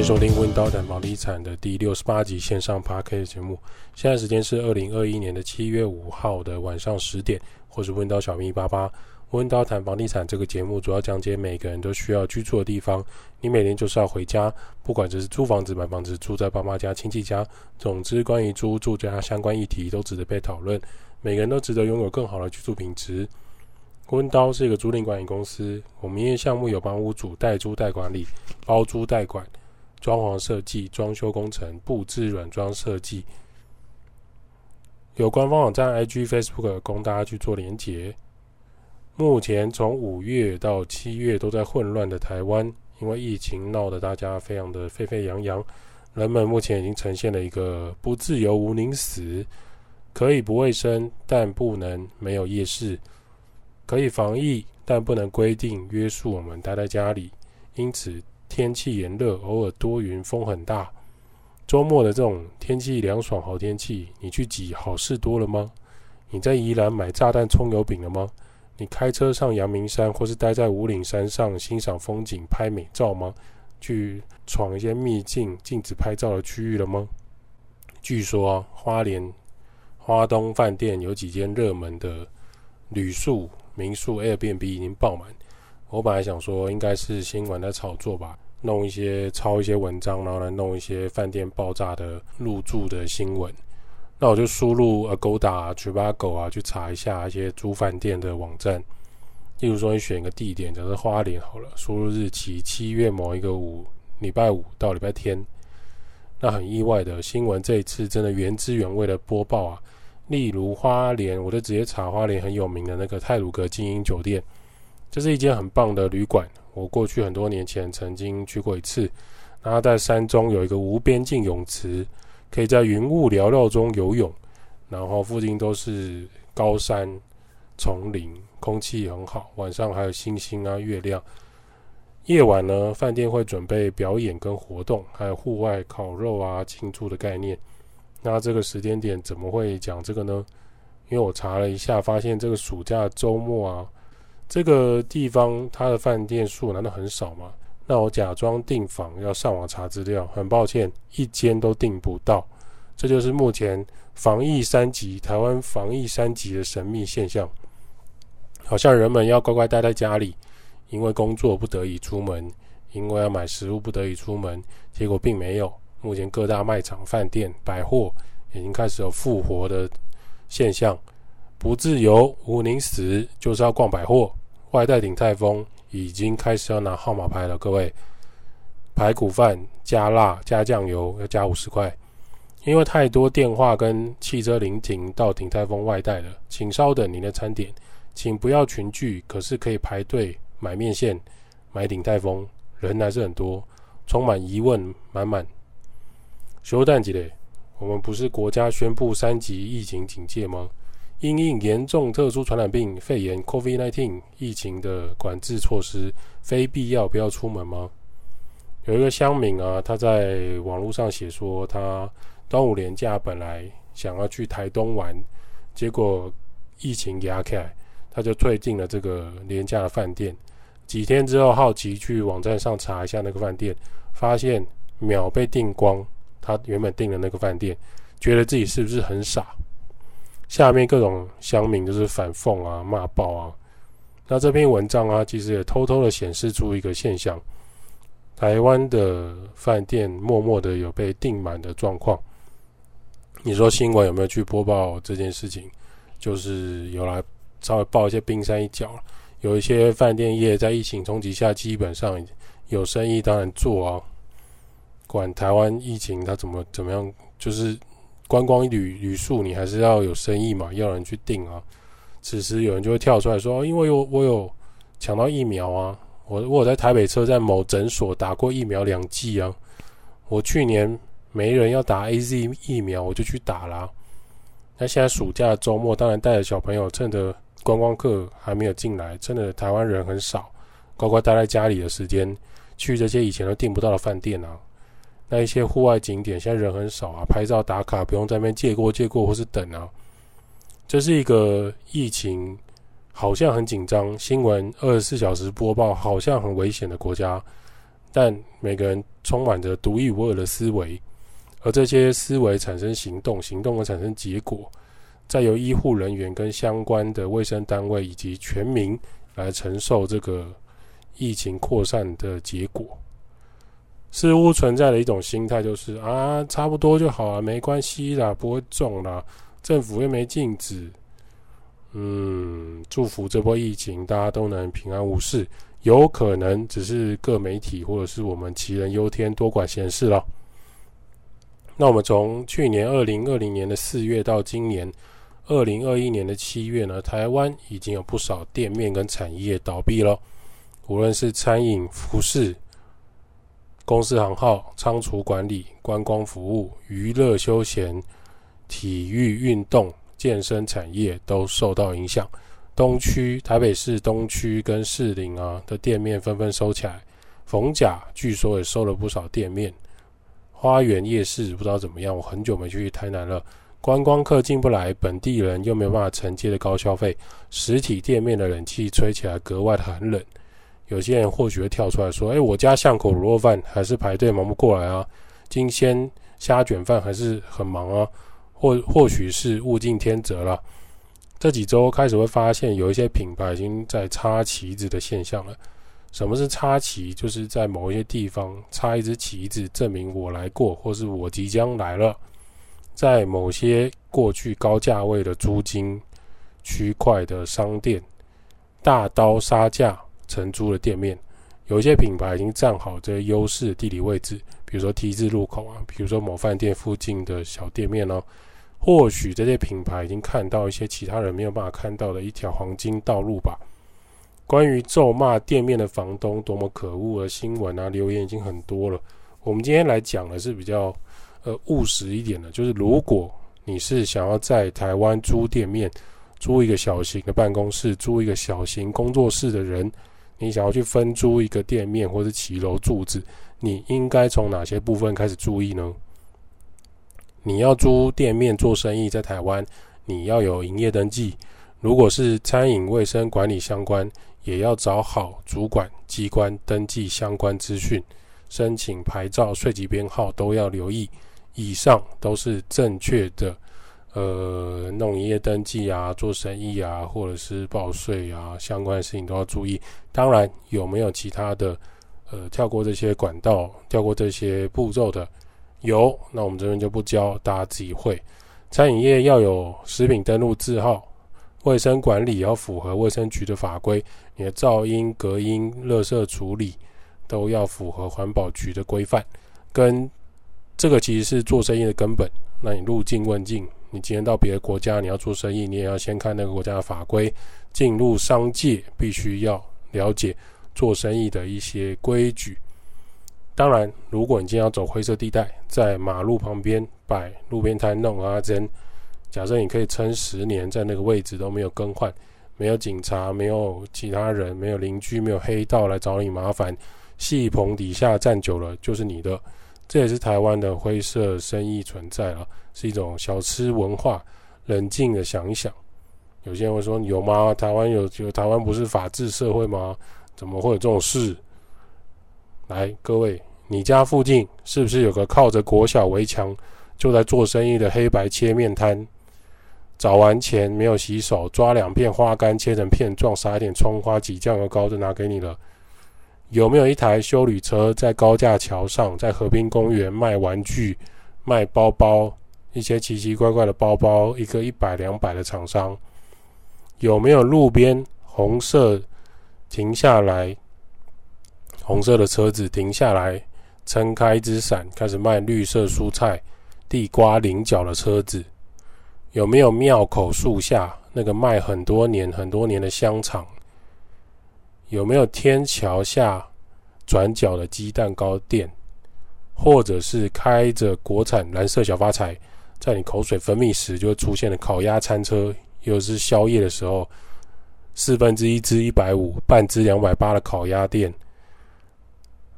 欢迎收听《温刀谈房地产》的第六十八集线上 Podcast 节目。现在时间是二零二一年的七月五号的晚上十点，或是温叨小秘八八。温刀谈房地产这个节目主要讲解每个人都需要居住的地方。你每天就是要回家，不管这是租房子、买房子、住在爸妈家、亲戚家，总之关于租住家相关议题都值得被讨论。每个人都值得拥有更好的居住品质。温刀是一个租赁管理公司，我们营业项目有帮屋主代租代管理、包租代管、装潢设计、装修工程、布置软装设计。有官方网站、IG、Facebook 供大家去做连结。目前从五月到七月都在混乱的台湾，因为疫情闹得大家非常的沸沸扬扬，人们目前已经呈现了一个不自由无宁死，可以不卫生，但不能没有夜市；可以防疫，但不能规定约束我们待在家里。因此天气炎热，偶尔多云，风很大。周末的这种天气凉爽好天气，你去挤好事多了吗？你在宜兰买炸弹葱油饼了吗？你开车上阳明山，或是待在五岭山上欣赏风景、拍美照吗？去闯一些秘境、禁止拍照的区域了吗？据说，花莲花东饭店有几间热门的旅宿、民宿 Airbnb 已经爆满。我本来想说，应该是新闻在炒作吧，弄一些抄一些文章，然后来弄一些饭店爆炸的入住的新闻。那我就输入 Agoda 啊、Trivago 啊，去查一下一些租饭店的网站。例如说，你选一个地点，假设花莲好了，输入日期七月某一个五，礼拜五到礼拜天。那很意外的新闻，这一次真的原汁原味的播报啊。例如花莲，我就直接查花莲很有名的那个泰鲁阁精英酒店，这是一间很棒的旅馆。我过去很多年前曾经去过一次。然后在山中有一个无边境泳池。可以在云雾缭绕中游泳，然后附近都是高山、丛林，空气很好。晚上还有星星啊、月亮。夜晚呢，饭店会准备表演跟活动，还有户外烤肉啊、庆祝的概念。那这个时间点怎么会讲这个呢？因为我查了一下，发现这个暑假周末啊，这个地方它的饭店数难道很少吗？那我假装订房，要上网查资料，很抱歉，一间都订不到。这就是目前防疫三级，台湾防疫三级的神秘现象。好像人们要乖乖待在家里，因为工作不得已出门，因为要买食物不得已出门，结果并没有。目前各大卖场、饭店、百货已经开始有复活的现象。不自由，无宁死，就是要逛百货，外带鼎泰丰。已经开始要拿号码牌了，各位，排骨饭加辣加酱油要加五十块，因为太多电话跟汽车临停到鼎泰丰外带了，请稍等您的餐点，请不要群聚，可是可以排队买面线，买鼎泰丰，人还是很多，充满疑问满满。休蛋几嘞？我们不是国家宣布三级疫情警戒吗？因应严重特殊传染病肺炎 （COVID-19） 疫情的管制措施，非必要不要出门吗？有一个乡民啊，他在网络上写说，他端午连假本来想要去台东玩，结果疫情压开，他就退订了这个连假的饭店。几天之后，好奇去网站上查一下那个饭店，发现秒被订光。他原本订的那个饭店，觉得自己是不是很傻？下面各种乡民就是反讽啊、骂爆啊。那这篇文章啊，其实也偷偷的显示出一个现象：台湾的饭店默默的有被订满的状况。你说新闻有没有去播报这件事情？就是有来稍微报一些冰山一角。有一些饭店业在疫情冲击下，基本上有生意当然做啊，管台湾疫情它怎么怎么样，就是。观光旅旅宿，你还是要有生意嘛，要人去订啊。此时有人就会跳出来说：“因为我我有抢到疫苗啊，我我有在台北车站某诊所打过疫苗两剂啊。我去年没人要打 AZ 疫苗，我就去打啦。那现在暑假周末，当然带着小朋友，趁着观光客还没有进来，趁着台湾人很少，乖乖待在家里的时间，去这些以前都订不到的饭店啊。”那一些户外景点现在人很少啊，拍照打卡不用在那边借过借过或是等啊。这是一个疫情好像很紧张，新闻二十四小时播报好像很危险的国家，但每个人充满着独一无二的思维，而这些思维产生行动，行动会产生结果，再由医护人员跟相关的卫生单位以及全民来承受这个疫情扩散的结果。似乎存在的一种心态就是啊，差不多就好啊，没关系啦，不会中啦，政府又没禁止。嗯，祝福这波疫情大家都能平安无事。有可能只是各媒体或者是我们杞人忧天，多管闲事了。那我们从去年二零二零年的四月到今年二零二一年的七月呢，台湾已经有不少店面跟产业倒闭了，无论是餐饮、服饰。公司行号、仓储管理、观光服务、娱乐休闲、体育运动、健身产业都受到影响。东区、台北市东区跟士林啊的店面纷纷收起来。逢甲据说也收了不少店面。花园夜市不知道怎么样，我很久没去台南了。观光客进不来，本地人又没有办法承接的高消费，实体店面的冷气吹起来格外的寒冷。有些人或许会跳出来说：“哎，我家巷口卤肉饭还是排队忙不过来啊，金鲜虾卷饭还是很忙啊。”或或许是物竞天择了。这几周开始会发现，有一些品牌已经在插旗子的现象了。什么是插旗？就是在某一些地方插一支旗子，证明我来过，或是我即将来了。在某些过去高价位的租金区块的商店，大刀杀价。承租的店面，有一些品牌已经站好这些优势的地理位置，比如说 T 字路口啊，比如说某饭店附近的小店面哦。或许这些品牌已经看到一些其他人没有办法看到的一条黄金道路吧。关于咒骂店面的房东多么可恶的新闻啊，留言已经很多了。我们今天来讲的是比较呃务实一点的，就是如果你是想要在台湾租店面，租一个小型的办公室，租一个小型工作室的人。你想要去分租一个店面或是骑楼住址，你应该从哪些部分开始注意呢？你要租店面做生意，在台湾，你要有营业登记。如果是餐饮卫生管理相关，也要找好主管机关登记相关资讯，申请牌照、税籍编号都要留意。以上都是正确的。呃，弄营业登记啊，做生意啊，或者是报税啊，相关的事情都要注意。当然，有没有其他的，呃，跳过这些管道，跳过这些步骤的？有，那我们这边就不教，大家自己会。餐饮业要有食品登录字号，卫生管理要符合卫生局的法规，你的噪音、隔音、垃圾处理都要符合环保局的规范。跟这个其实是做生意的根本。那你入境问境。你今天到别的国家，你要做生意，你也要先看那个国家的法规。进入商界，必须要了解做生意的一些规矩。当然，如果你今天要走灰色地带，在马路旁边摆路边摊弄阿珍，假设你可以撑十年，在那个位置都没有更换，没有警察，没有其他人，没有邻居，没有黑道来找你麻烦，戏棚底下站久了就是你的。这也是台湾的灰色生意存在了，是一种小吃文化。冷静的想一想，有些人会说：“有吗？台湾有有台湾不是法治社会吗？怎么会有这种事？”来，各位，你家附近是不是有个靠着国小围墙就在做生意的黑白切面摊？找完钱没有洗手，抓两片花干切成片状，撒一点葱花，挤酱油膏就拿给你了。有没有一台修理车在高架桥上，在河滨公园卖玩具、卖包包，一些奇奇怪怪的包包，一个一百两百的厂商？有没有路边红色停下来，红色的车子停下来，撑开一只伞，开始卖绿色蔬菜、地瓜、菱角的车子？有没有庙口树下那个卖很多年、很多年的香肠？有没有天桥下转角的鸡蛋糕店，或者是开着国产蓝色小发财，在你口水分泌时就会出现的烤鸭餐车，又是宵夜的时候，四分之一只一百五，半只两百八的烤鸭店，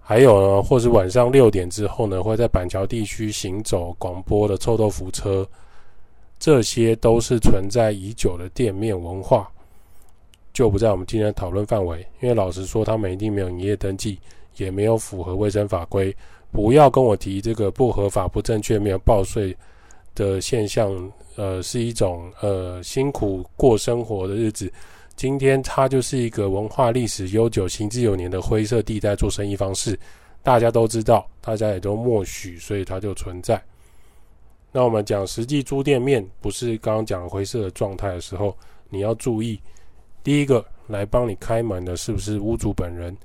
还有呢，或是晚上六点之后呢，会在板桥地区行走广播的臭豆腐车，这些都是存在已久的店面文化。就不在我们今天的讨论范围，因为老实说，他们一定没有营业登记，也没有符合卫生法规。不要跟我提这个不合法、不正确、没有报税的现象，呃，是一种呃辛苦过生活的日子。今天它就是一个文化历史悠久、行之有年的灰色地带做生意方式，大家都知道，大家也都默许，所以它就存在。那我们讲实际租店面，不是刚刚讲灰色的状态的时候，你要注意，第一个来帮你开门的是不是屋主本人？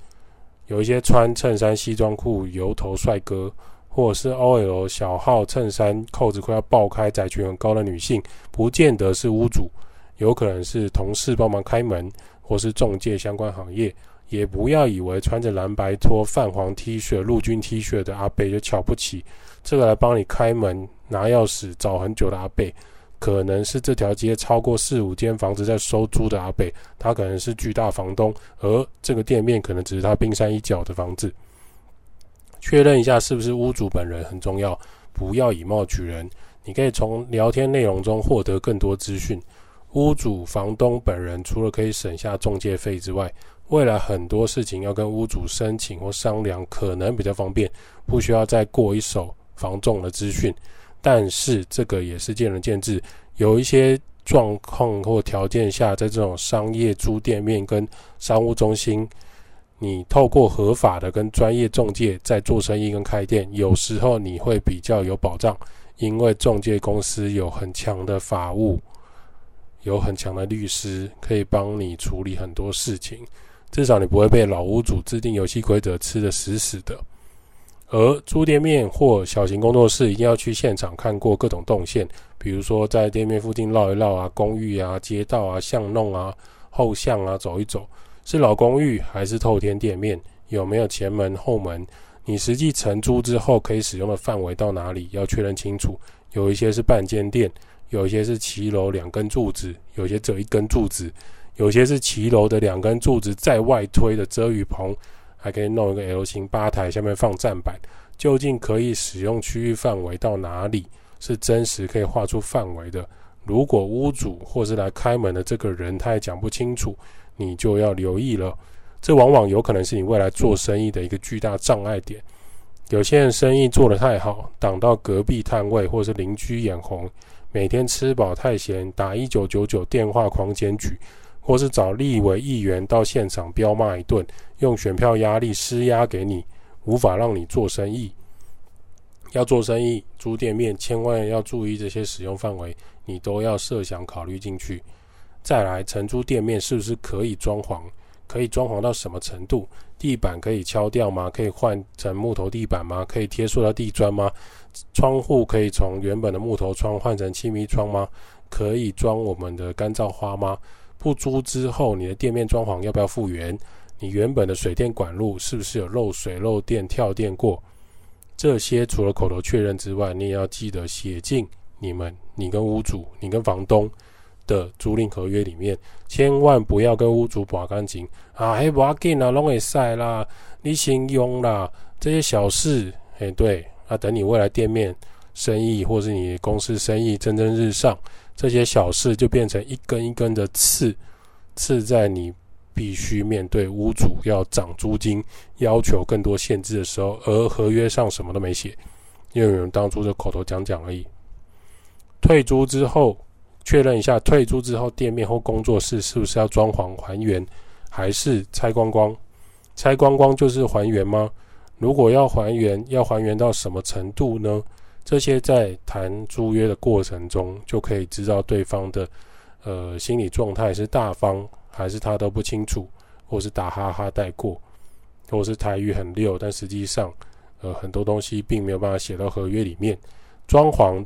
有一些穿衬衫、西装裤、油头帅哥，或者是 OL 小号衬衫，扣子快要爆开、窄裙很高的女性，不见得是屋主，有可能是同事帮忙开门，或是中介相关行业。也不要以为穿着蓝白拖、泛黄 T 恤、陆军 T 恤的阿伯就瞧不起这个来帮你开门、拿钥匙找很久的阿伯。可能是这条街超过四五间房子在收租的阿北，他可能是巨大房东，而这个店面可能只是他冰山一角的房子。确认一下是不是屋主本人很重要，不要以貌取人。你可以从聊天内容中获得更多资讯。屋主、房东本人除了可以省下中介费之外，未来很多事情要跟屋主申请或商量，可能比较方便，不需要再过一手房仲的资讯。但是这个也是见仁见智，有一些状况或条件下，在这种商业租店面跟商务中心，你透过合法的跟专业中介在做生意跟开店，有时候你会比较有保障，因为中介公司有很强的法务，有很强的律师可以帮你处理很多事情，至少你不会被老屋主制定游戏规则吃得死死的。而租店面或小型工作室，一定要去现场看过各种动线，比如说在店面附近绕一绕啊，公寓啊、街道啊、巷弄啊、后巷啊走一走，是老公寓还是透天店面？有没有前门后门？你实际承租之后可以使用的范围到哪里？要确认清楚。有一些是半间店，有一些是骑楼两根柱子，有些只有一根柱子，有些是骑楼的两根柱子在外推的遮雨棚。还可以弄一个 L 型吧台，下面放站板。究竟可以使用区域范围到哪里？是真实可以画出范围的。如果屋主或是来开门的这个人他也讲不清楚，你就要留意了。这往往有可能是你未来做生意的一个巨大障碍点。有些人生意做得太好，挡到隔壁摊位或是邻居眼红，每天吃饱太闲，打一九九九电话狂检举。或是找立委议员到现场飙骂一顿，用选票压力施压给你，无法让你做生意。要做生意租店面，千万要注意这些使用范围，你都要设想考虑进去。再来，承租店面是不是可以装潢？可以装潢到什么程度？地板可以敲掉吗？可以换成木头地板吗？可以贴塑料地砖吗？窗户可以从原本的木头窗换成气密窗吗？可以装我们的干燥花吗？不租之后，你的店面装潢要不要复原？你原本的水电管路是不是有漏水、漏电、跳电过？这些除了口头确认之外，你也要记得写进你们、你跟屋主、你跟房东的租赁合约里面，千万不要跟屋主把干净啊！嘿，不要紧啊，拢会晒啦，你先用啦，这些小事，哎，对，啊，等你未来店面生意或是你公司生意蒸蒸日上。这些小事就变成一根一根的刺，刺在你必须面对屋主要涨租金、要求更多限制的时候，而合约上什么都没写，因为有人当初就口头讲讲而已。退租之后，确认一下退租之后店面或工作室是不是要装潢还原，还是拆光光？拆光光就是还原吗？如果要还原，要还原到什么程度呢？这些在谈租约的过程中，就可以知道对方的呃心理状态是大方还是他都不清楚，或是打哈哈带过，或是台语很溜，但实际上呃很多东西并没有办法写到合约里面。装潢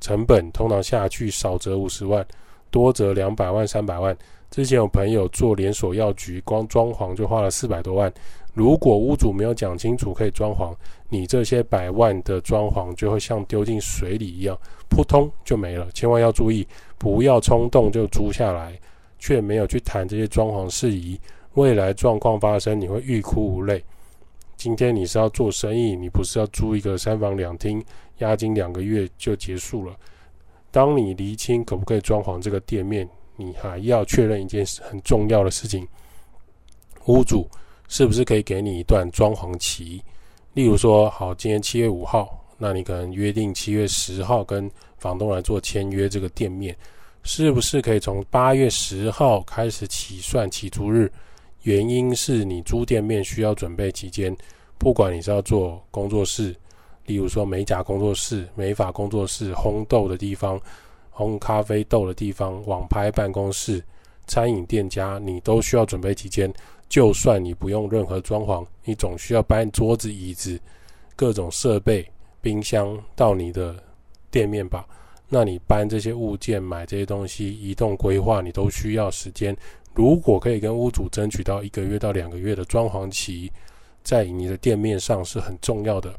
成本通常下去少则五十万，多则两百万、三百万。之前有朋友做连锁药局，光装潢就花了四百多万。如果屋主没有讲清楚可以装潢，你这些百万的装潢就会像丢进水里一样，扑通就没了。千万要注意，不要冲动就租下来，却没有去谈这些装潢事宜。未来状况发生，你会欲哭无泪。今天你是要做生意，你不是要租一个三房两厅，押金两个月就结束了。当你厘清可不可以装潢这个店面，你还要确认一件很重要的事情：屋主。是不是可以给你一段装潢期？例如说，好，今天七月五号，那你可能约定七月十号跟房东来做签约，这个店面是不是可以从八月十号开始起算起租日？原因是你租店面需要准备期间，不管你是要做工作室，例如说美甲工作室、美发工作室、烘豆的地方、烘咖啡豆的地方、网拍办公室、餐饮店家，你都需要准备期间。就算你不用任何装潢，你总需要搬桌子、椅子、各种设备、冰箱到你的店面吧？那你搬这些物件、买这些东西、移动规划，你都需要时间。如果可以跟屋主争取到一个月到两个月的装潢期，在你的店面上是很重要的。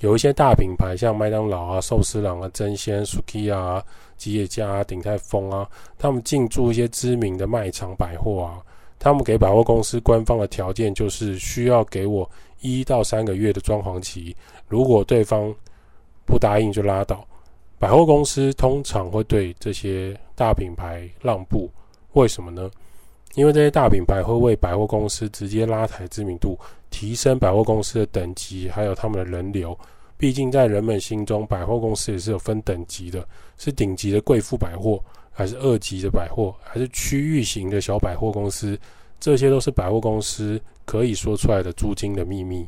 有一些大品牌，像麦当劳啊、寿司郎啊、真鲜、s u k i 啊、吉野家啊、鼎泰丰啊，他们进驻一些知名的卖场百货啊。他们给百货公司官方的条件就是需要给我一到三个月的装潢期，如果对方不答应就拉倒。百货公司通常会对这些大品牌让步，为什么呢？因为这些大品牌会为百货公司直接拉抬知名度，提升百货公司的等级，还有他们的人流。毕竟在人们心中，百货公司也是有分等级的，是顶级的贵妇百货。还是二级的百货，还是区域型的小百货公司，这些都是百货公司可以说出来的租金的秘密。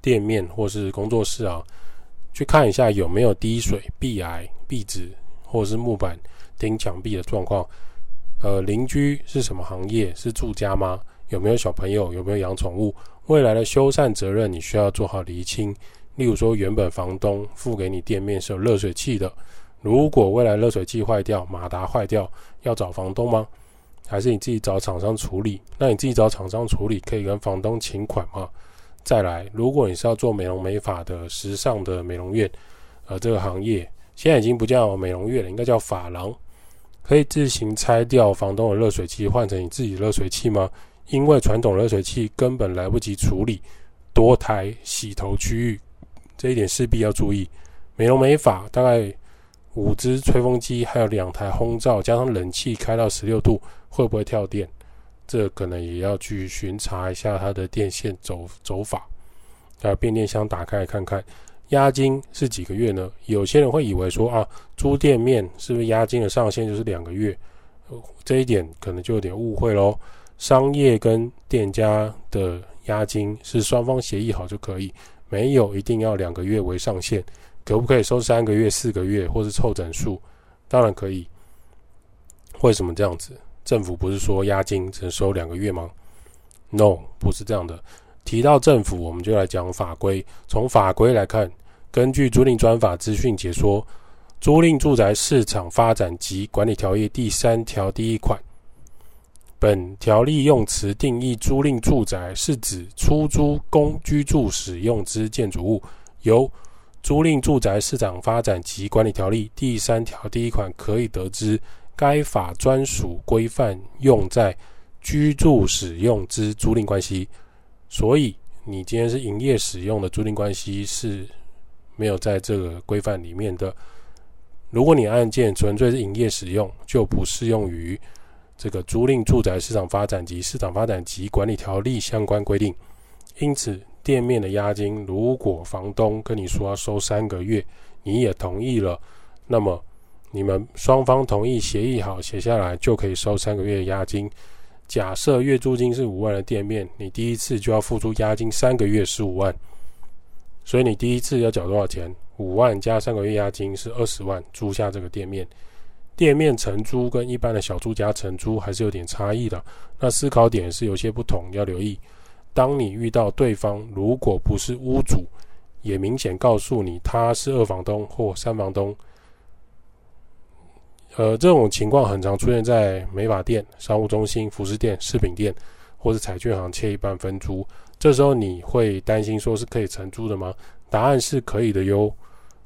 店面或是工作室啊，去看一下有没有滴水、壁癌、壁纸或是木板钉墙壁的状况。呃，邻居是什么行业？是住家吗？有没有小朋友？有没有养宠物？未来的修缮责任你需要做好厘清。例如说，原本房东付给你店面是有热水器的。如果未来热水器坏掉、马达坏掉，要找房东吗？还是你自己找厂商处理？那你自己找厂商处理，可以跟房东请款吗？再来，如果你是要做美容美发的时尚的美容院，呃，这个行业现在已经不叫美容院了，应该叫发廊，可以自行拆掉房东的热水器，换成你自己的热水器吗？因为传统热水器根本来不及处理多台洗头区域，这一点势必要注意。美容美发大概。五支吹风机，还有两台烘灶，加上冷气开到十六度，会不会跳电？这可能也要去巡查一下它的电线走走法。啊，变电箱打开看看，押金是几个月呢？有些人会以为说啊，租店面是不是押金的上限就是两个月？这一点可能就有点误会喽。商业跟店家的押金是双方协议好就可以，没有一定要两个月为上限。可不可以收三个月、四个月，或是凑整数？当然可以。为什么这样子？政府不是说押金只收两个月吗？No，不是这样的。提到政府，我们就来讲法规。从法规来看，根据租赁专法资讯解说，《租赁住宅市场发展及管理条例》第三条第一款，本条例用词定义租赁住宅是指出租供居住使用之建筑物，由租赁住宅市场发展及管理条例第三条第一款可以得知，该法专属规范用在居住使用之租赁关系。所以，你今天是营业使用的租赁关系是没有在这个规范里面的。如果你案件纯粹是营业使用，就不适用于这个租赁住宅市场发展及市场发展及管理条例相关规定。因此，店面的押金，如果房东跟你说要收三个月，你也同意了，那么你们双方同意协议好写下来，就可以收三个月的押金。假设月租金是五万的店面，你第一次就要付出押金三个月十五万，所以你第一次要缴多少钱？五万加三个月押金是二十万，租下这个店面。店面承租跟一般的小住家承租还是有点差异的，那思考点是有些不同，要留意。当你遇到对方如果不是屋主，也明显告诉你他是二房东或三房东，呃，这种情况很常出现在美发店、商务中心、服饰店、饰品店或是彩券行切一半分租。这时候你会担心说是可以承租的吗？答案是可以的哟。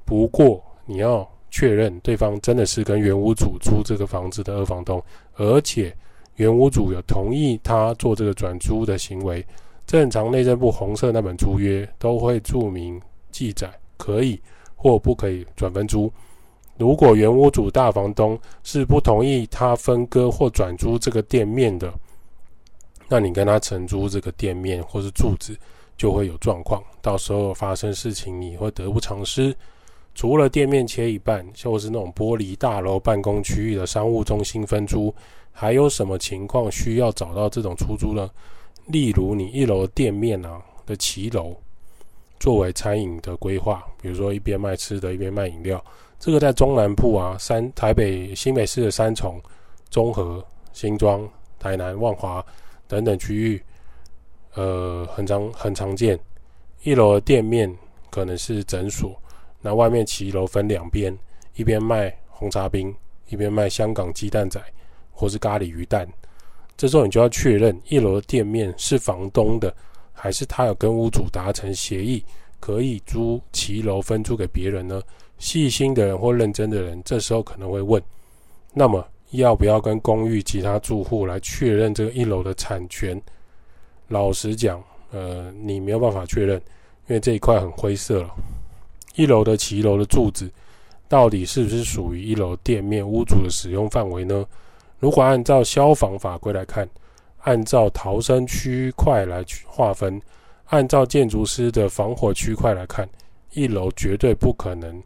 不过你要确认对方真的是跟原屋主租这个房子的二房东，而且原屋主有同意他做这个转租的行为。正常内政部红色那本租约都会注明记载可以或不可以转分租。如果原屋主大房东是不同意他分割或转租这个店面的，那你跟他承租这个店面或是柱子，就会有状况。到时候发生事情，你会得不偿失。除了店面切一半，或是那种玻璃大楼办公区域的商务中心分租，还有什么情况需要找到这种出租呢？例如，你一楼店面啊的骑楼，作为餐饮的规划，比如说一边卖吃的，一边卖饮料，这个在中南部啊，三台北新北市的三重、中和、新庄、台南、万华等等区域，呃，很常很常见。一楼的店面可能是诊所。那外面骑楼分两边，一边卖红茶冰，一边卖香港鸡蛋仔或是咖喱鱼蛋。这时候你就要确认一楼的店面是房东的，还是他有跟屋主达成协议，可以租骑楼分租给别人呢？细心的人或认真的人，这时候可能会问：那么要不要跟公寓其他住户来确认这个一楼的产权？老实讲，呃，你没有办法确认，因为这一块很灰色了。一楼的骑楼的柱子，到底是不是属于一楼店面屋主的使用范围呢？如果按照消防法规来看，按照逃生区块来划分，按照建筑师的防火区块来看，一楼绝对不可能，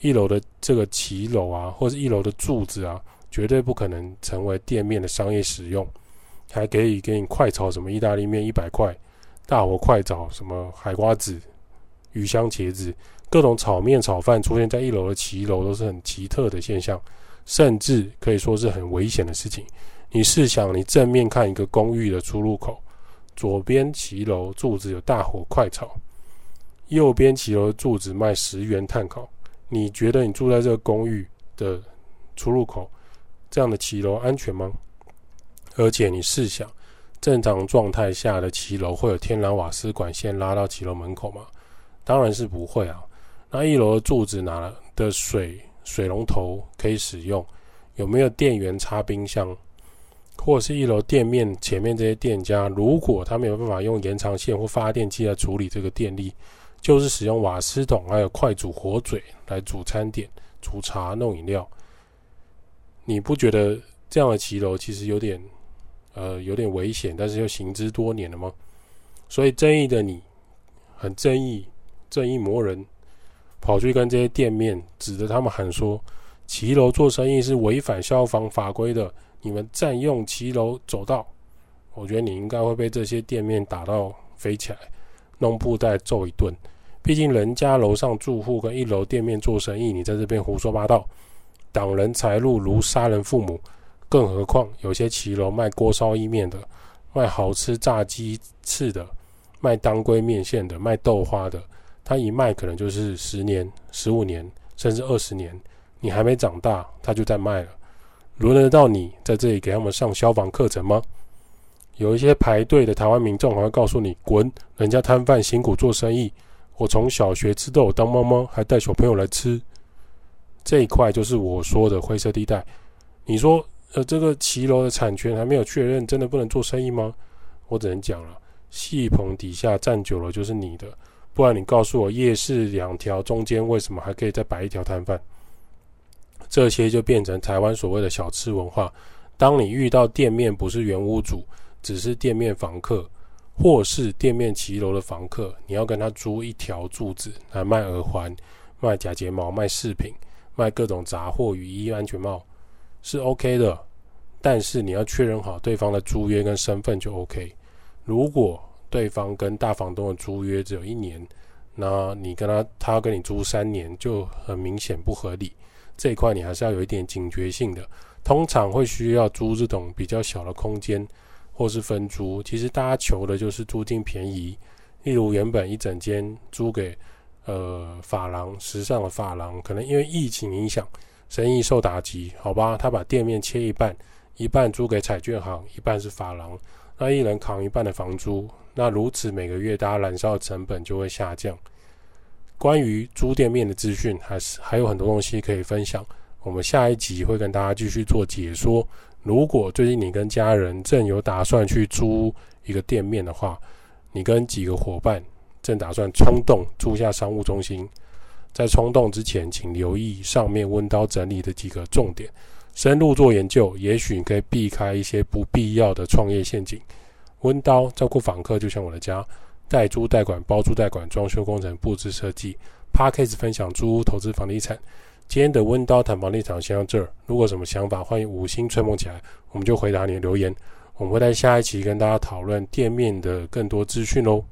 一楼的这个骑楼啊，或是一楼的柱子啊，绝对不可能成为店面的商业使用，还可以给你快炒什么意大利面一百块，大火快炒什么海瓜子、鱼香茄子。各种炒面、炒饭出现在一楼的骑楼都是很奇特的现象，甚至可以说是很危险的事情。你试想，你正面看一个公寓的出入口，左边骑楼柱子有大火快炒，右边骑楼柱子卖十元炭烤，你觉得你住在这个公寓的出入口这样的骑楼安全吗？而且你试想，正常状态下的骑楼会有天然瓦斯管线拉到骑楼门口吗？当然是不会啊。那一楼的柱子哪的水水龙头可以使用？有没有电源插冰箱？或者是一楼店面前面这些店家，如果他没有办法用延长线或发电机来处理这个电力，就是使用瓦斯桶还有快煮火嘴来煮餐点、煮茶、弄饮料，你不觉得这样的骑楼其实有点呃有点危险，但是又行之多年了吗？所以正义的你很正义，正义魔人。跑去跟这些店面指着他们喊说：“骑楼做生意是违反消防法规的，你们占用骑楼走道。”我觉得你应该会被这些店面打到飞起来，弄布袋揍一顿。毕竟人家楼上住户跟一楼店面做生意，你在这边胡说八道，挡人财路如杀人父母。更何况有些骑楼卖锅烧意面的，卖好吃炸鸡翅的，卖当归面线的，卖豆花的。他一卖可能就是十年、十五年，甚至二十年，你还没长大，他就在卖了。轮得到你在这里给他们上消防课程吗？有一些排队的台湾民众还会告诉你：“滚，人家摊贩辛苦做生意，我从小学吃豆当猫猫，还带小朋友来吃。”这一块就是我说的灰色地带。你说，呃，这个骑楼的产权还没有确认，真的不能做生意吗？我只能讲了，戏棚底下站久了就是你的。不然你告诉我，夜市两条中间为什么还可以再摆一条摊贩？这些就变成台湾所谓的小吃文化。当你遇到店面不是原屋主，只是店面房客，或是店面骑楼的房客，你要跟他租一条柱子来卖耳环、卖假睫毛、卖饰品、卖各种杂货、雨衣、安全帽，是 OK 的。但是你要确认好对方的租约跟身份就 OK。如果对方跟大房东的租约只有一年，那你跟他，他要跟你租三年，就很明显不合理。这一块你还是要有一点警觉性的。通常会需要租这种比较小的空间，或是分租。其实大家求的就是租金便宜。例如原本一整间租给呃发廊，时尚的发廊，可能因为疫情影响，生意受打击，好吧，他把店面切一半，一半租给彩券行，一半是发廊，那一人扛一半的房租。那如此，每个月大家燃烧的成本就会下降。关于租店面的资讯，还是还有很多东西可以分享。我们下一集会跟大家继续做解说。如果最近你跟家人正有打算去租一个店面的话，你跟几个伙伴正打算冲动租下商务中心，在冲动之前，请留意上面温刀整理的几个重点，深入做研究，也许你可以避开一些不必要的创业陷阱。温刀照顾访客就像我的家，代租代管、包租代管、装修工程、布置设计。Podcast 分享租屋投资房地产。今天的温刀谈房地产先到这儿。如果有什么想法，欢迎五星吹捧起来，我们就回答你的留言。我们会在下一期跟大家讨论店面的更多资讯喽。